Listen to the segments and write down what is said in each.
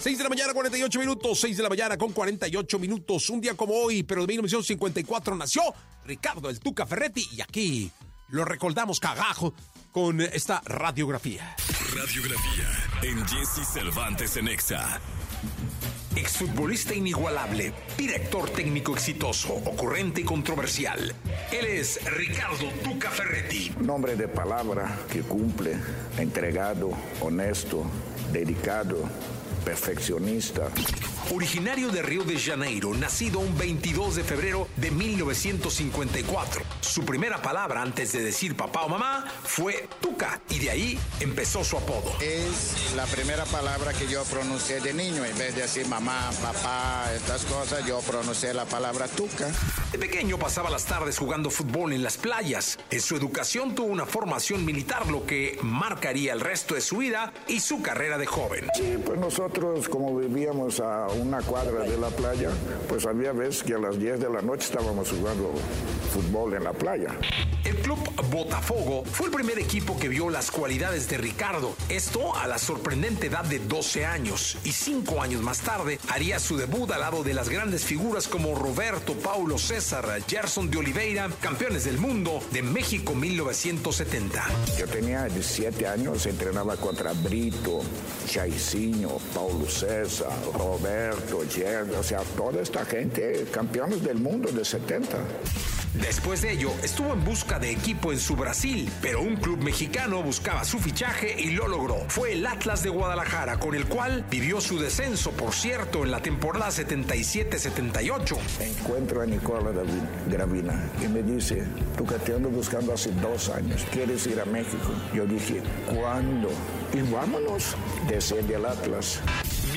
6 de la mañana, 48 minutos. 6 de la mañana con 48 minutos. Un día como hoy, pero de 1954 nació Ricardo el Tuca Ferretti. Y aquí lo recordamos cagajo con esta radiografía. Radiografía en Jesse Cervantes en Exa. Exfutbolista inigualable, director técnico exitoso, ocurrente y controversial. Él es Ricardo Tuca Ferretti. Nombre de palabra que cumple, entregado, honesto, dedicado perfeccionista. Originario de Río de Janeiro, nacido un 22 de febrero de 1954. Su primera palabra antes de decir papá o mamá fue tuca y de ahí empezó su apodo. Es la primera palabra que yo pronuncié de niño. En vez de decir mamá, papá, estas cosas, yo pronuncié la palabra tuca. De pequeño pasaba las tardes jugando fútbol en las playas. En su educación tuvo una formación militar, lo que marcaría el resto de su vida y su carrera de joven. Sí, pues nosotros como vivíamos a una cuadra de la playa, pues había veces que a las 10 de la noche estábamos jugando fútbol en la playa. El club Botafogo fue el primer equipo que vio las cualidades de Ricardo. Esto a la sorprendente edad de 12 años. Y cinco años más tarde haría su debut al lado de las grandes figuras como Roberto, Paulo César, Gerson de Oliveira, campeones del mundo de México 1970. Yo tenía 17 años, entrenaba contra Brito, Chaicinho, Paulo César, Roberto, Gerson, o sea, toda esta gente, campeones del mundo de 70. Después de ello, estuvo en busca de equipo en su Brasil, pero un club mexicano buscaba su fichaje y lo logró. Fue el Atlas de Guadalajara, con el cual vivió su descenso, por cierto, en la temporada 77-78. Encuentro a Nicola Gravina y me dice, tú que te ando buscando hace dos años, ¿quieres ir a México? Yo dije, ¿cuándo? Y vámonos, desde el Atlas.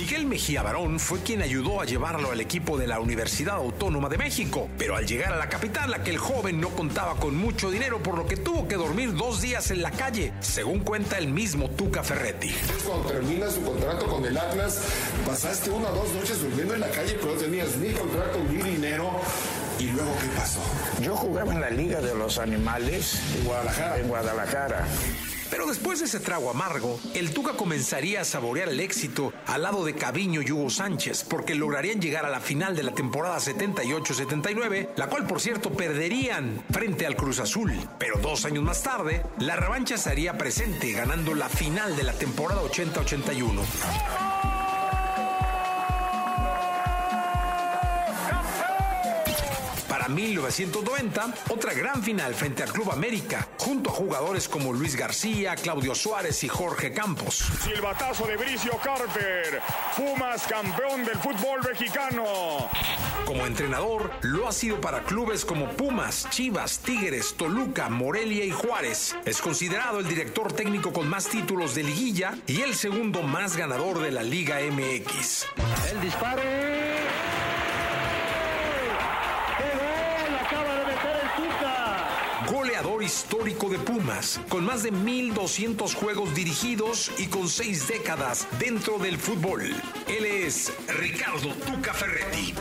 Miguel Mejía Barón fue quien ayudó a llevarlo al equipo de la Universidad Autónoma de México, pero al llegar a la capital aquel joven no contaba con mucho dinero por lo que tuvo que dormir dos días en la calle, según cuenta el mismo Tuca Ferretti. Cuando termina su contrato con el Atlas, pasaste una o dos noches durmiendo en la calle, pero no tenías ni contrato ni dinero. ¿Y luego qué pasó? Yo jugaba en la Liga de los Animales en Guadalajara. En Guadalajara. Pero después de ese trago amargo, el Tuca comenzaría a saborear el éxito al lado de Caviño y Hugo Sánchez, porque lograrían llegar a la final de la temporada 78-79, la cual por cierto perderían frente al Cruz Azul. Pero dos años más tarde, la revancha estaría presente, ganando la final de la temporada 80-81. 1990, otra gran final frente al Club América, junto a jugadores como Luis García, Claudio Suárez y Jorge Campos. Silbatazo de Bricio Carter, Pumas campeón del fútbol mexicano. Como entrenador, lo ha sido para clubes como Pumas, Chivas, Tigres, Toluca, Morelia y Juárez. Es considerado el director técnico con más títulos de liguilla y el segundo más ganador de la Liga MX. El disparo. Histórico de Pumas, con más de 1.200 juegos dirigidos y con seis décadas dentro del fútbol. Él es Ricardo Tuca Ferretti.